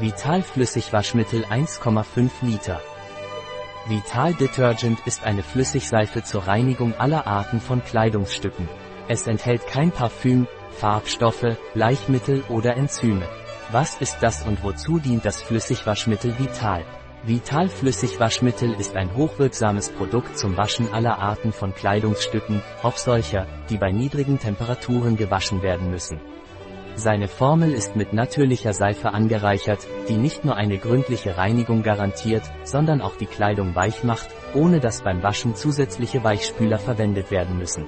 Vital Flüssigwaschmittel 1,5 Liter. Vital Detergent ist eine Flüssigseife zur Reinigung aller Arten von Kleidungsstücken. Es enthält kein Parfüm, Farbstoffe, Bleichmittel oder Enzyme. Was ist das und wozu dient das Flüssigwaschmittel Vital? Vital Flüssigwaschmittel ist ein hochwirksames Produkt zum Waschen aller Arten von Kleidungsstücken, auch solcher, die bei niedrigen Temperaturen gewaschen werden müssen. Seine Formel ist mit natürlicher Seife angereichert, die nicht nur eine gründliche Reinigung garantiert, sondern auch die Kleidung weich macht, ohne dass beim Waschen zusätzliche Weichspüler verwendet werden müssen.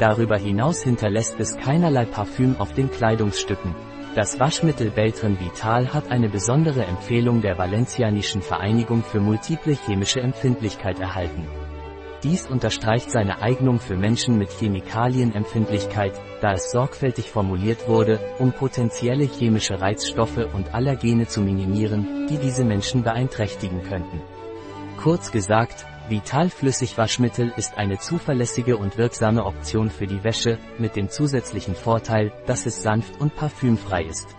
Darüber hinaus hinterlässt es keinerlei Parfüm auf den Kleidungsstücken, das Waschmittel Beltrin Vital hat eine besondere Empfehlung der Valencianischen Vereinigung für multiple chemische Empfindlichkeit erhalten. Dies unterstreicht seine Eignung für Menschen mit Chemikalienempfindlichkeit, da es sorgfältig formuliert wurde, um potenzielle chemische Reizstoffe und Allergene zu minimieren, die diese Menschen beeinträchtigen könnten. Kurz gesagt, Vital Flüssigwaschmittel ist eine zuverlässige und wirksame Option für die Wäsche, mit dem zusätzlichen Vorteil, dass es sanft und parfümfrei ist.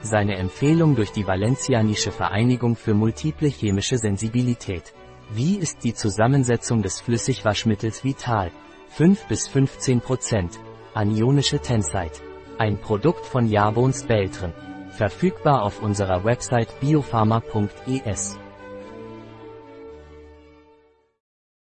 Seine Empfehlung durch die Valencianische Vereinigung für multiple chemische Sensibilität. Wie ist die Zusammensetzung des Flüssigwaschmittels Vital? 5 bis 15 Prozent. Anionische Tensite. Ein Produkt von Jabons Beltren. Verfügbar auf unserer Website biopharma.es.